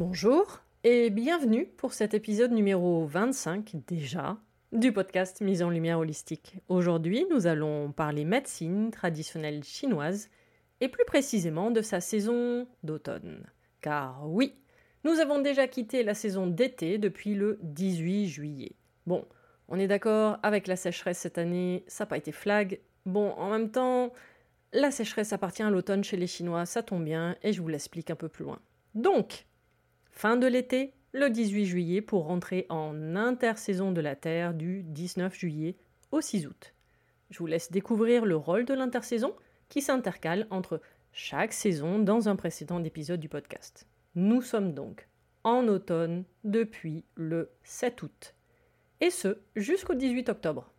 Bonjour et bienvenue pour cet épisode numéro 25 déjà du podcast Mise en Lumière Holistique. Aujourd'hui, nous allons parler médecine traditionnelle chinoise et plus précisément de sa saison d'automne. Car oui, nous avons déjà quitté la saison d'été depuis le 18 juillet. Bon, on est d'accord avec la sécheresse cette année, ça n'a pas été flag. Bon, en même temps, la sécheresse appartient à l'automne chez les Chinois, ça tombe bien, et je vous l'explique un peu plus loin. Donc, Fin de l'été, le 18 juillet, pour rentrer en intersaison de la Terre du 19 juillet au 6 août. Je vous laisse découvrir le rôle de l'intersaison qui s'intercale entre chaque saison dans un précédent épisode du podcast. Nous sommes donc en automne depuis le 7 août, et ce jusqu'au 18 octobre.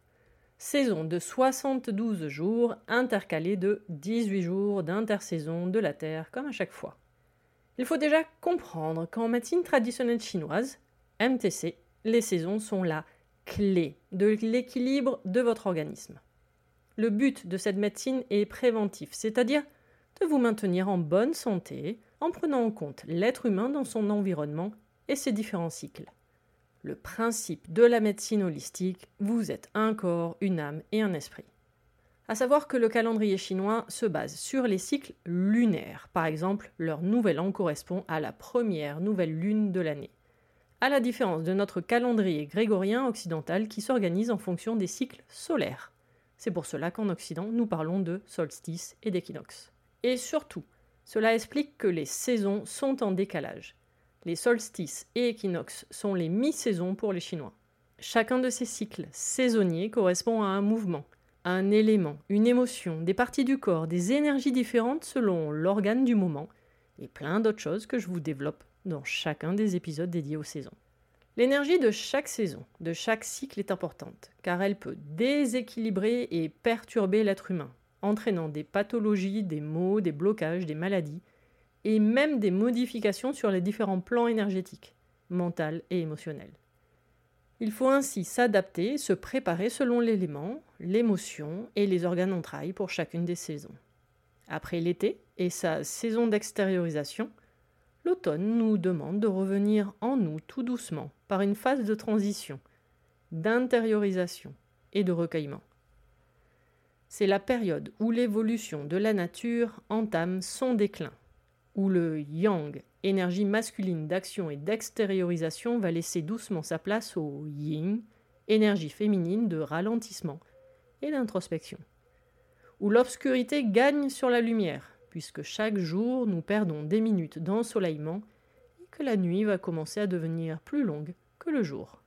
Saison de 72 jours intercalés de 18 jours d'intersaison de la Terre comme à chaque fois. Il faut déjà comprendre qu'en médecine traditionnelle chinoise, MTC, les saisons sont la clé de l'équilibre de votre organisme. Le but de cette médecine est préventif, c'est-à-dire de vous maintenir en bonne santé en prenant en compte l'être humain dans son environnement et ses différents cycles. Le principe de la médecine holistique, vous êtes un corps, une âme et un esprit à savoir que le calendrier chinois se base sur les cycles lunaires. Par exemple, leur nouvel an correspond à la première nouvelle lune de l'année. À la différence de notre calendrier grégorien occidental qui s'organise en fonction des cycles solaires. C'est pour cela qu'en Occident, nous parlons de solstice et d'équinoxe. Et surtout, cela explique que les saisons sont en décalage. Les solstices et équinoxes sont les mi-saisons pour les Chinois. Chacun de ces cycles saisonniers correspond à un mouvement, un élément, une émotion, des parties du corps, des énergies différentes selon l'organe du moment, et plein d'autres choses que je vous développe dans chacun des épisodes dédiés aux saisons. L'énergie de chaque saison, de chaque cycle est importante, car elle peut déséquilibrer et perturber l'être humain, entraînant des pathologies, des maux, des blocages, des maladies, et même des modifications sur les différents plans énergétiques, mental et émotionnel. Il faut ainsi s'adapter, se préparer selon l'élément, l'émotion et les organes entrailles pour chacune des saisons. Après l'été et sa saison d'extériorisation, l'automne nous demande de revenir en nous tout doucement par une phase de transition, d'intériorisation et de recueillement. C'est la période où l'évolution de la nature entame son déclin, où le yang énergie masculine d'action et d'extériorisation va laisser doucement sa place au yin, énergie féminine de ralentissement et d'introspection. Où l'obscurité gagne sur la lumière, puisque chaque jour nous perdons des minutes d'ensoleillement et que la nuit va commencer à devenir plus longue que le jour.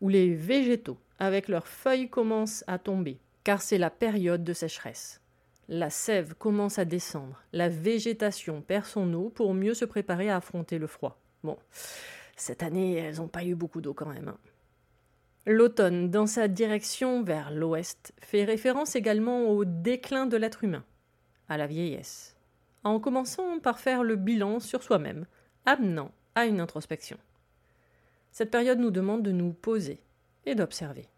Où les végétaux, avec leurs feuilles, commencent à tomber, car c'est la période de sécheresse. La sève commence à descendre, la végétation perd son eau pour mieux se préparer à affronter le froid. Bon, cette année, elles n'ont pas eu beaucoup d'eau quand même. Hein. L'automne, dans sa direction vers l'ouest, fait référence également au déclin de l'être humain, à la vieillesse, en commençant par faire le bilan sur soi-même, amenant à une introspection. Cette période nous demande de nous poser et d'observer.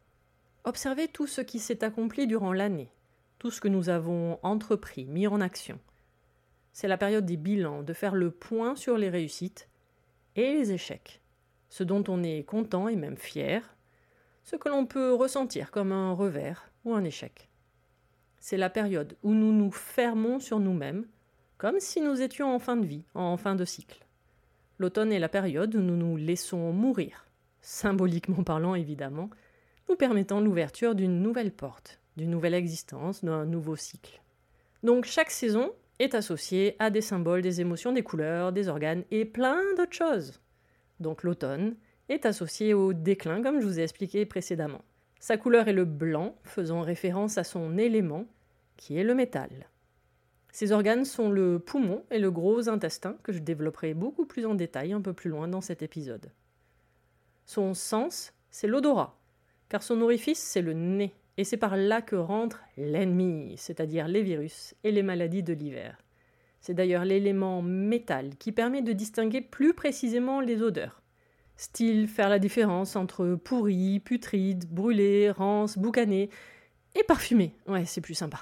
Observer tout ce qui s'est accompli durant l'année, tout ce que nous avons entrepris, mis en action. C'est la période des bilans, de faire le point sur les réussites et les échecs, ce dont on est content et même fier, ce que l'on peut ressentir comme un revers ou un échec. C'est la période où nous nous fermons sur nous-mêmes, comme si nous étions en fin de vie, en fin de cycle. L'automne est la période où nous nous laissons mourir, symboliquement parlant évidemment, nous permettant l'ouverture d'une nouvelle porte, d'une nouvelle existence, d'un nouveau cycle. Donc chaque saison est associée à des symboles, des émotions, des couleurs, des organes et plein d'autres choses. Donc l'automne est associé au déclin, comme je vous ai expliqué précédemment. Sa couleur est le blanc, faisant référence à son élément, qui est le métal. Ses organes sont le poumon et le gros intestin, que je développerai beaucoup plus en détail un peu plus loin dans cet épisode. Son sens, c'est l'odorat, car son orifice, c'est le nez, et c'est par là que rentre l'ennemi, c'est-à-dire les virus et les maladies de l'hiver. C'est d'ailleurs l'élément métal qui permet de distinguer plus précisément les odeurs. Style faire la différence entre pourri, putride, brûlé, rance, boucané et parfumé. Ouais, c'est plus sympa.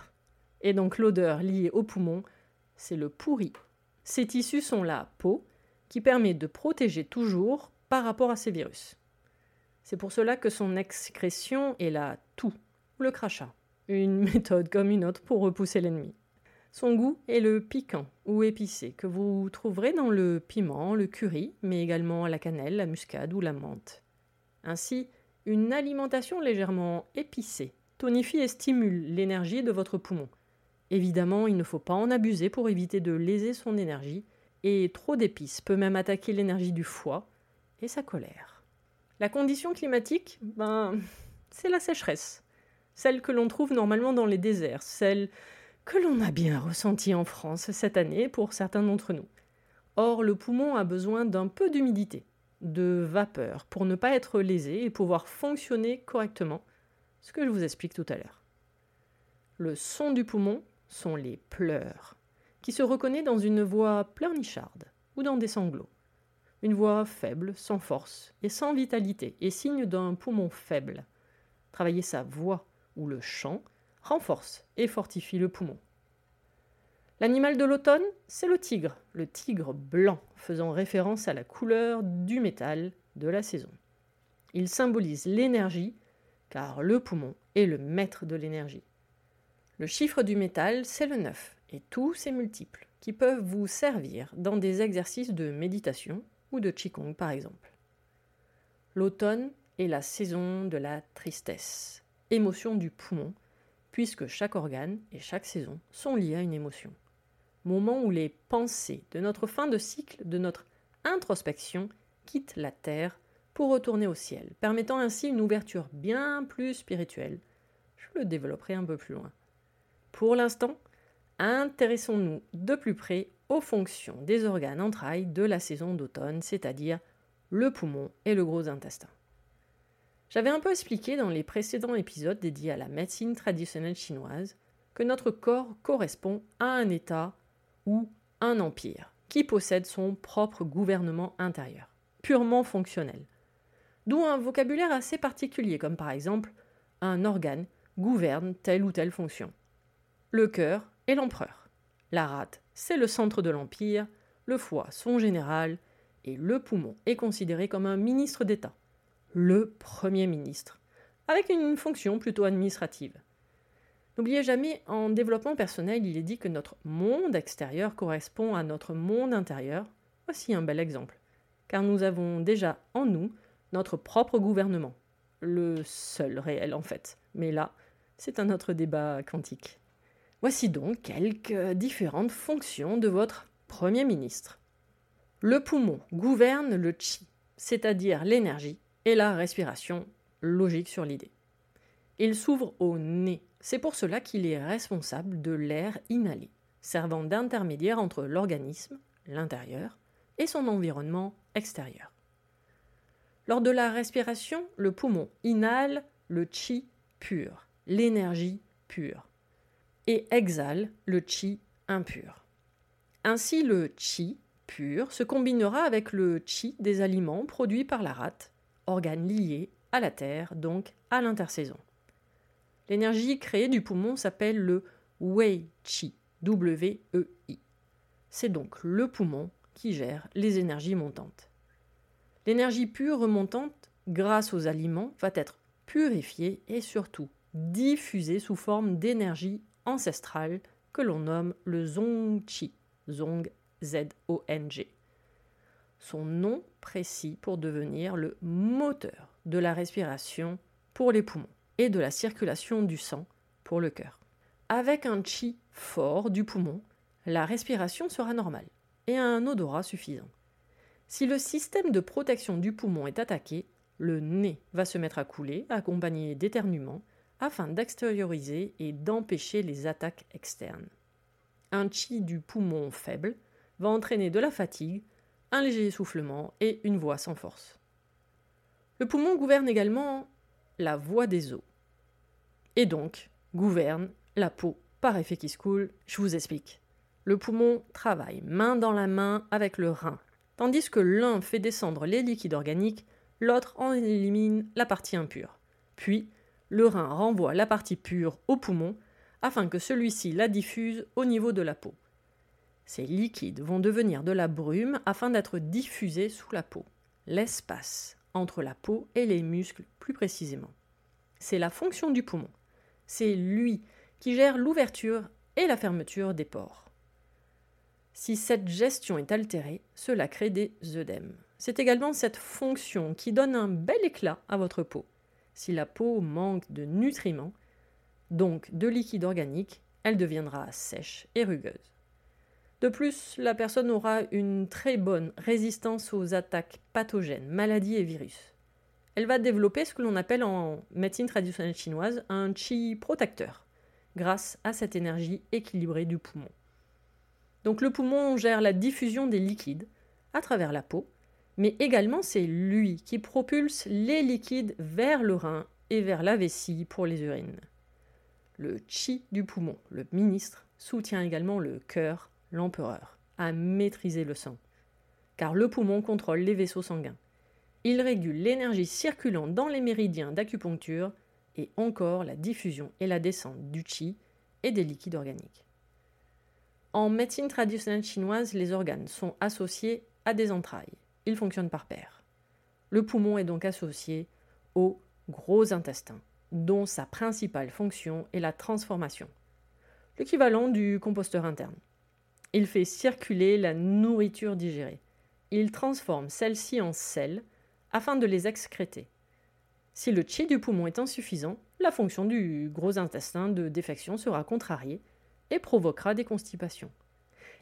Et donc l'odeur liée au poumon, c'est le pourri. Ces tissus sont la peau qui permet de protéger toujours par rapport à ces virus. C'est pour cela que son excrétion est la toux ou le crachat, une méthode comme une autre pour repousser l'ennemi. Son goût est le piquant ou épicé que vous trouverez dans le piment, le curry, mais également la cannelle, la muscade ou la menthe. Ainsi, une alimentation légèrement épicée tonifie et stimule l'énergie de votre poumon. Évidemment, il ne faut pas en abuser pour éviter de léser son énergie, et trop d'épices peut même attaquer l'énergie du foie et sa colère. La condition climatique, ben, c'est la sécheresse, celle que l'on trouve normalement dans les déserts, celle que l'on a bien ressenti en France cette année pour certains d'entre nous. Or, le poumon a besoin d'un peu d'humidité, de vapeur, pour ne pas être lésé et pouvoir fonctionner correctement, ce que je vous explique tout à l'heure. Le son du poumon sont les pleurs, qui se reconnaît dans une voix pleurnicharde ou dans des sanglots. Une voix faible, sans force et sans vitalité, est signe d'un poumon faible. Travailler sa voix ou le chant renforce et fortifie le poumon. L'animal de l'automne, c'est le tigre, le tigre blanc, faisant référence à la couleur du métal de la saison. Il symbolise l'énergie, car le poumon est le maître de l'énergie. Le chiffre du métal, c'est le 9, et tous ses multiples, qui peuvent vous servir dans des exercices de méditation ou de Qigong par exemple. L'automne est la saison de la tristesse, émotion du poumon, puisque chaque organe et chaque saison sont liés à une émotion. Moment où les pensées de notre fin de cycle, de notre introspection, quittent la Terre pour retourner au ciel, permettant ainsi une ouverture bien plus spirituelle. Je le développerai un peu plus loin. Pour l'instant, intéressons-nous de plus près aux fonctions des organes entrailles de la saison d'automne, c'est-à-dire le poumon et le gros intestin. J'avais un peu expliqué dans les précédents épisodes dédiés à la médecine traditionnelle chinoise que notre corps correspond à un État ou un empire qui possède son propre gouvernement intérieur, purement fonctionnel. D'où un vocabulaire assez particulier, comme par exemple un organe gouverne telle ou telle fonction. Le cœur est l'empereur. La rate, c'est le centre de l'empire, le foie son général, et le poumon est considéré comme un ministre d'État le Premier ministre, avec une fonction plutôt administrative. N'oubliez jamais, en développement personnel, il est dit que notre monde extérieur correspond à notre monde intérieur. Voici un bel exemple, car nous avons déjà en nous notre propre gouvernement, le seul réel en fait. Mais là, c'est un autre débat quantique. Voici donc quelques différentes fonctions de votre Premier ministre. Le poumon gouverne le chi, c'est-à-dire l'énergie, et la respiration, logique sur l'idée. Il s'ouvre au nez, c'est pour cela qu'il est responsable de l'air inhalé, servant d'intermédiaire entre l'organisme, l'intérieur, et son environnement extérieur. Lors de la respiration, le poumon inhale le chi pur, l'énergie pure, et exhale le chi impur. Ainsi, le chi pur se combinera avec le chi des aliments produits par la rate, organe lié à la terre, donc à l'intersaison. L'énergie créée du poumon s'appelle le Wei Chi, W-E-I. C'est donc le poumon qui gère les énergies montantes. L'énergie pure remontante, grâce aux aliments, va être purifiée et surtout diffusée sous forme d'énergie ancestrale que l'on nomme le Zong Chi, Zong Z-O-N-G. Son nom précis pour devenir le moteur de la respiration pour les poumons et de la circulation du sang pour le cœur. Avec un chi fort du poumon, la respiration sera normale et un odorat suffisant. Si le système de protection du poumon est attaqué, le nez va se mettre à couler, accompagné d'éternuements, afin d'extérioriser et d'empêcher les attaques externes. Un chi du poumon faible va entraîner de la fatigue, un léger essoufflement et une voix sans force. Le poumon gouverne également la voie des os. Et donc, gouverne la peau par effet qui se coule, je vous explique. Le poumon travaille main dans la main avec le rein. Tandis que l'un fait descendre les liquides organiques, l'autre en élimine la partie impure. Puis, le rein renvoie la partie pure au poumon afin que celui-ci la diffuse au niveau de la peau. Ces liquides vont devenir de la brume afin d'être diffusés sous la peau, l'espace entre la peau et les muscles plus précisément. C'est la fonction du poumon. C'est lui qui gère l'ouverture et la fermeture des pores. Si cette gestion est altérée, cela crée des œdèmes. C'est également cette fonction qui donne un bel éclat à votre peau. Si la peau manque de nutriments, donc de liquide organique, elle deviendra sèche et rugueuse. De plus, la personne aura une très bonne résistance aux attaques pathogènes, maladies et virus. Elle va développer ce que l'on appelle en médecine traditionnelle chinoise un chi protecteur, grâce à cette énergie équilibrée du poumon. Donc le poumon gère la diffusion des liquides à travers la peau, mais également c'est lui qui propulse les liquides vers le rein et vers la vessie pour les urines. Le chi du poumon, le ministre, soutient également le cœur l'empereur, à maîtriser le sang. Car le poumon contrôle les vaisseaux sanguins. Il régule l'énergie circulant dans les méridiens d'acupuncture et encore la diffusion et la descente du qi et des liquides organiques. En médecine traditionnelle chinoise, les organes sont associés à des entrailles. Ils fonctionnent par paire. Le poumon est donc associé au gros intestin, dont sa principale fonction est la transformation, l'équivalent du composteur interne. Il fait circuler la nourriture digérée. Il transforme celle-ci en sel afin de les excréter. Si le chi du poumon est insuffisant, la fonction du gros intestin de défection sera contrariée et provoquera des constipations.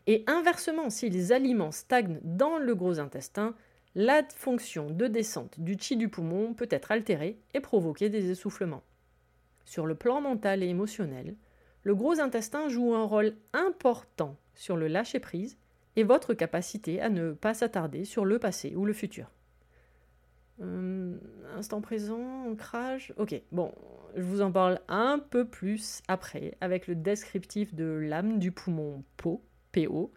Et inversement, si les aliments stagnent dans le gros intestin, la fonction de descente du chi du poumon peut être altérée et provoquer des essoufflements. Sur le plan mental et émotionnel, le gros intestin joue un rôle important sur le lâcher-prise et votre capacité à ne pas s'attarder sur le passé ou le futur. Hum, instant présent, ancrage. Ok, bon, je vous en parle un peu plus après avec le descriptif de l'âme du poumon PO, PO,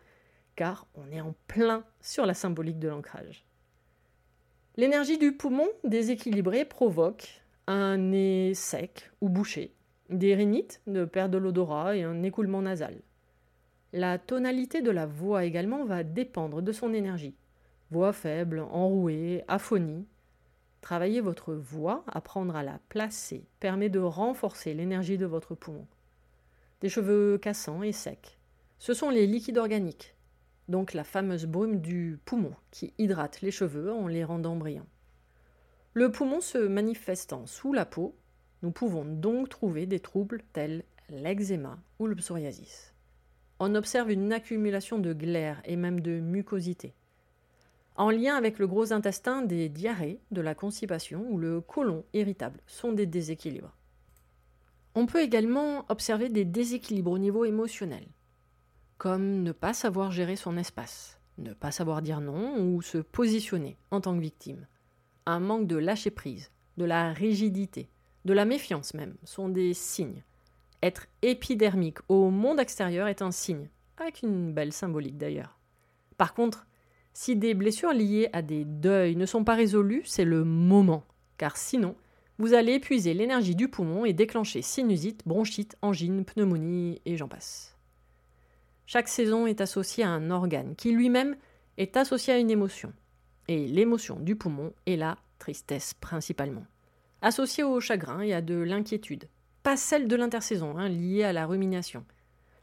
car on est en plein sur la symbolique de l'ancrage. L'énergie du poumon déséquilibrée provoque un nez sec ou bouché, des rhinites, de perte de l'odorat et un écoulement nasal. La tonalité de la voix également va dépendre de son énergie. Voix faible, enrouée, aphonie. Travailler votre voix, apprendre à la placer, permet de renforcer l'énergie de votre poumon. Des cheveux cassants et secs. Ce sont les liquides organiques, donc la fameuse brume du poumon, qui hydrate les cheveux en les rendant brillants. Le poumon se manifestant sous la peau, nous pouvons donc trouver des troubles tels l'eczéma ou le psoriasis on observe une accumulation de glaire et même de mucosité. en lien avec le gros intestin des diarrhées, de la constipation ou le côlon irritable, sont des déséquilibres. On peut également observer des déséquilibres au niveau émotionnel, comme ne pas savoir gérer son espace, ne pas savoir dire non ou se positionner en tant que victime. Un manque de lâcher prise, de la rigidité, de la méfiance même, sont des signes. Être épidermique au monde extérieur est un signe, avec une belle symbolique d'ailleurs. Par contre, si des blessures liées à des deuils ne sont pas résolues, c'est le moment, car sinon, vous allez épuiser l'énergie du poumon et déclencher sinusite, bronchite, angine, pneumonie et j'en passe. Chaque saison est associée à un organe qui lui-même est associé à une émotion. Et l'émotion du poumon est la tristesse principalement. Associée au chagrin et à de l'inquiétude. Pas celle de l'intersaison, hein, liée à la rumination.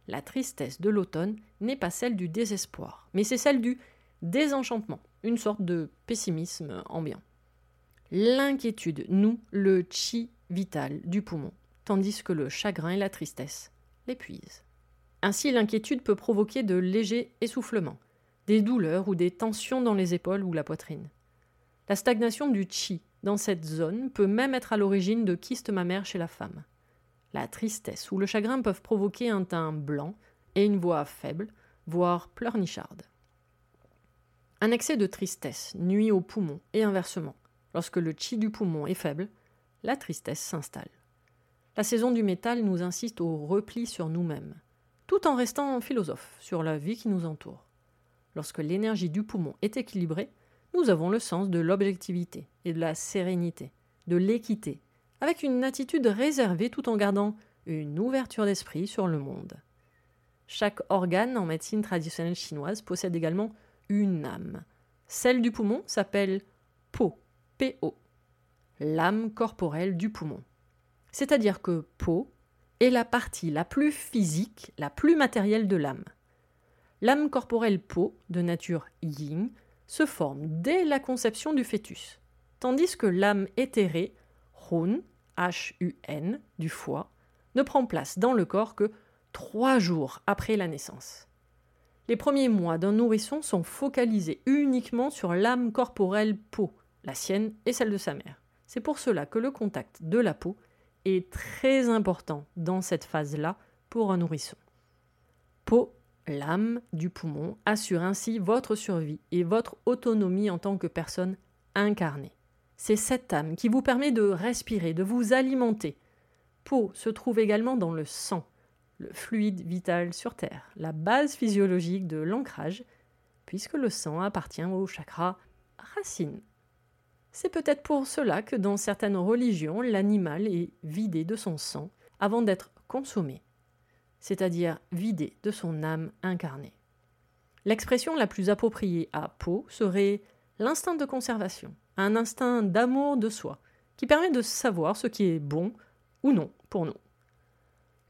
La tristesse de l'automne n'est pas celle du désespoir, mais c'est celle du désenchantement, une sorte de pessimisme ambiant. L'inquiétude noue le chi vital du poumon, tandis que le chagrin et la tristesse l'épuisent. Ainsi, l'inquiétude peut provoquer de légers essoufflements, des douleurs ou des tensions dans les épaules ou la poitrine. La stagnation du chi dans cette zone peut même être à l'origine de kystes mammaires chez la femme. La tristesse ou le chagrin peuvent provoquer un teint blanc et une voix faible, voire pleurnicharde. Un excès de tristesse nuit aux poumons et inversement. Lorsque le chi du poumon est faible, la tristesse s'installe. La saison du métal nous insiste au repli sur nous-mêmes, tout en restant philosophe sur la vie qui nous entoure. Lorsque l'énergie du poumon est équilibrée, nous avons le sens de l'objectivité et de la sérénité, de l'équité, avec une attitude réservée tout en gardant une ouverture d'esprit sur le monde. Chaque organe en médecine traditionnelle chinoise possède également une âme. Celle du poumon s'appelle Po, PO, l'âme corporelle du poumon. C'est-à-dire que Po est la partie la plus physique, la plus matérielle de l'âme. L'âme corporelle Po, de nature yin, se forme dès la conception du fœtus, tandis que l'âme éthérée, Hun, H-U-N, du foie, ne prend place dans le corps que trois jours après la naissance. Les premiers mois d'un nourrisson sont focalisés uniquement sur l'âme corporelle peau, la sienne et celle de sa mère. C'est pour cela que le contact de la peau est très important dans cette phase-là pour un nourrisson. Peau, l'âme du poumon, assure ainsi votre survie et votre autonomie en tant que personne incarnée. C'est cette âme qui vous permet de respirer, de vous alimenter. Peau se trouve également dans le sang, le fluide vital sur Terre, la base physiologique de l'ancrage, puisque le sang appartient au chakra racine. C'est peut-être pour cela que dans certaines religions, l'animal est vidé de son sang avant d'être consommé, c'est-à-dire vidé de son âme incarnée. L'expression la plus appropriée à peau serait l'instinct de conservation, un instinct d'amour de soi, qui permet de savoir ce qui est bon ou non pour nous.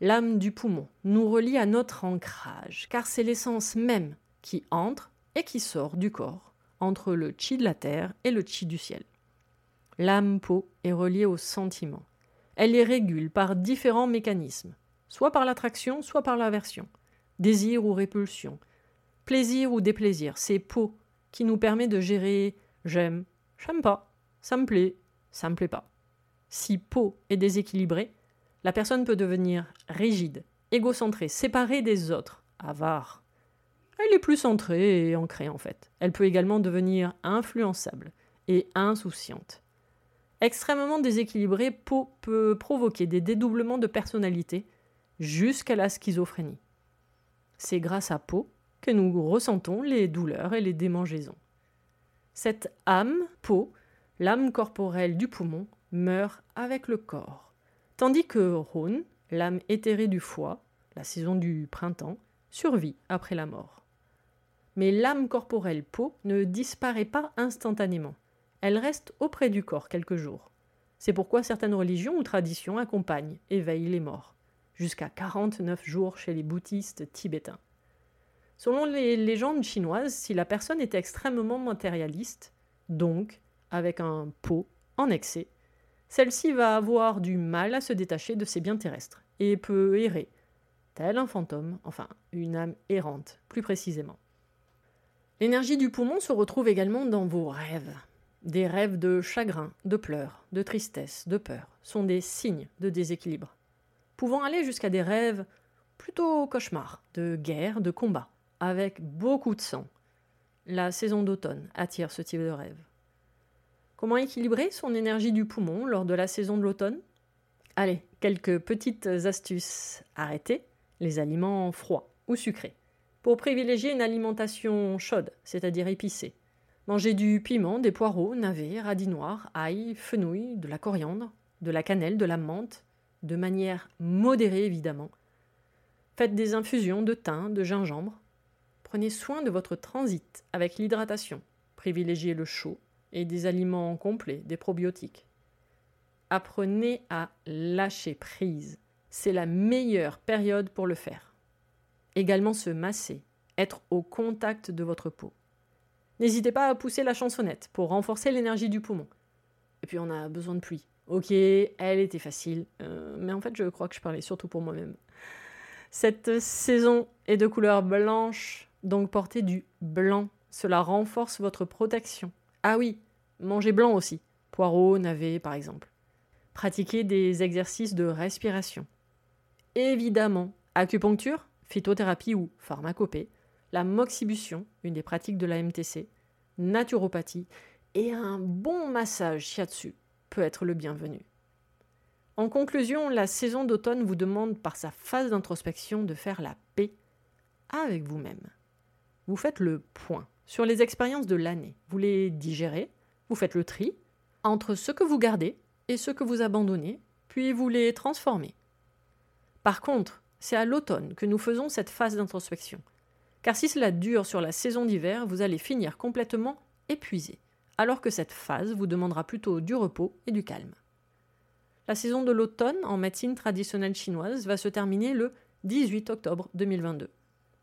L'âme du poumon nous relie à notre ancrage, car c'est l'essence même qui entre et qui sort du corps, entre le chi de la terre et le chi du ciel. L'âme peau est reliée au sentiment. Elle les régule par différents mécanismes, soit par l'attraction, soit par l'aversion, désir ou répulsion, plaisir ou déplaisir. C'est peau qui nous permet de gérer j'aime, j'aime pas, ça me plaît, ça me plaît pas. Si peau est déséquilibrée, la personne peut devenir rigide, égocentrée, séparée des autres, avare. Elle est plus centrée et ancrée en fait. Elle peut également devenir influençable et insouciante. Extrêmement déséquilibrée, peut provoquer des dédoublements de personnalité jusqu'à la schizophrénie. C'est grâce à peau que nous ressentons les douleurs et les démangeaisons. Cette âme, peau, l'âme corporelle du poumon, meurt avec le corps. Tandis que Rhône, l'âme éthérée du foie, la saison du printemps, survit après la mort. Mais l'âme corporelle peau ne disparaît pas instantanément. Elle reste auprès du corps quelques jours. C'est pourquoi certaines religions ou traditions accompagnent et veillent les morts, jusqu'à 49 jours chez les bouddhistes tibétains. Selon les légendes chinoises, si la personne est extrêmement matérialiste, donc avec un pot en excès, celle-ci va avoir du mal à se détacher de ses biens terrestres et peut errer, tel un fantôme, enfin une âme errante plus précisément. L'énergie du poumon se retrouve également dans vos rêves. Des rêves de chagrin, de pleurs, de tristesse, de peur sont des signes de déséquilibre, pouvant aller jusqu'à des rêves plutôt cauchemars, de guerre, de combat, avec beaucoup de sang. La saison d'automne attire ce type de rêve. Comment équilibrer son énergie du poumon lors de la saison de l'automne? Allez, quelques petites astuces. Arrêtez les aliments froids ou sucrés pour privilégier une alimentation chaude, c'est-à-dire épicée. Mangez du piment, des poireaux, navets, radis noirs, ail, fenouil, de la coriandre, de la cannelle, de la menthe, de manière modérée évidemment. Faites des infusions de thym, de gingembre. Prenez soin de votre transit avec l'hydratation. Privilégiez le chaud et des aliments complets, des probiotiques. Apprenez à lâcher prise. C'est la meilleure période pour le faire. Également se masser, être au contact de votre peau. N'hésitez pas à pousser la chansonnette pour renforcer l'énergie du poumon. Et puis on a besoin de pluie. Ok, elle était facile, euh, mais en fait je crois que je parlais surtout pour moi-même. Cette saison est de couleur blanche, donc portez du blanc. Cela renforce votre protection. Ah oui, mangez blanc aussi. Poireaux, navets par exemple. Pratiquez des exercices de respiration. Évidemment, acupuncture, phytothérapie ou pharmacopée, la moxibution, une des pratiques de la MTC, naturopathie et un bon massage shiatsu peut être le bienvenu. En conclusion, la saison d'automne vous demande par sa phase d'introspection de faire la paix avec vous-même. Vous faites le point sur les expériences de l'année, vous les digérez, vous faites le tri entre ce que vous gardez et ce que vous abandonnez, puis vous les transformez. Par contre, c'est à l'automne que nous faisons cette phase d'introspection. Car si cela dure sur la saison d'hiver, vous allez finir complètement épuisé, alors que cette phase vous demandera plutôt du repos et du calme. La saison de l'automne en médecine traditionnelle chinoise va se terminer le 18 octobre 2022,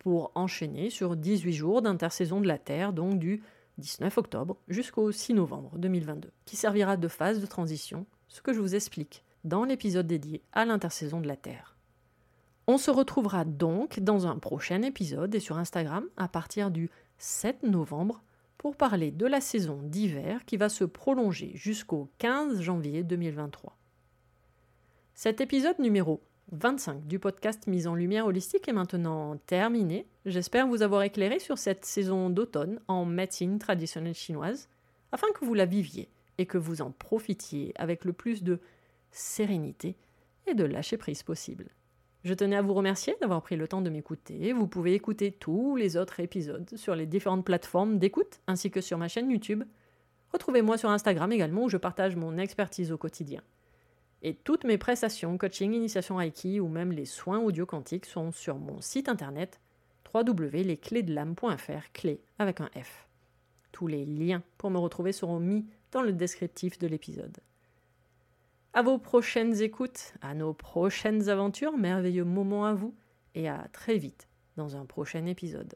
pour enchaîner sur 18 jours d'intersaison de la Terre, donc du 19 octobre jusqu'au 6 novembre 2022, qui servira de phase de transition, ce que je vous explique dans l'épisode dédié à l'intersaison de la Terre. On se retrouvera donc dans un prochain épisode et sur Instagram à partir du 7 novembre pour parler de la saison d'hiver qui va se prolonger jusqu'au 15 janvier 2023. Cet épisode numéro 25 du podcast Mise en Lumière Holistique est maintenant terminé. J'espère vous avoir éclairé sur cette saison d'automne en médecine traditionnelle chinoise afin que vous la viviez et que vous en profitiez avec le plus de sérénité et de lâcher prise possible. Je tenais à vous remercier d'avoir pris le temps de m'écouter. Vous pouvez écouter tous les autres épisodes sur les différentes plateformes d'écoute ainsi que sur ma chaîne YouTube. Retrouvez-moi sur Instagram également où je partage mon expertise au quotidien. Et toutes mes prestations, coaching, initiation Reiki ou même les soins audio quantiques sont sur mon site internet www.lesclésdelame.fr, clé avec un F. Tous les liens pour me retrouver seront mis dans le descriptif de l'épisode. À vos prochaines écoutes, à nos prochaines aventures, merveilleux moments à vous, et à très vite dans un prochain épisode.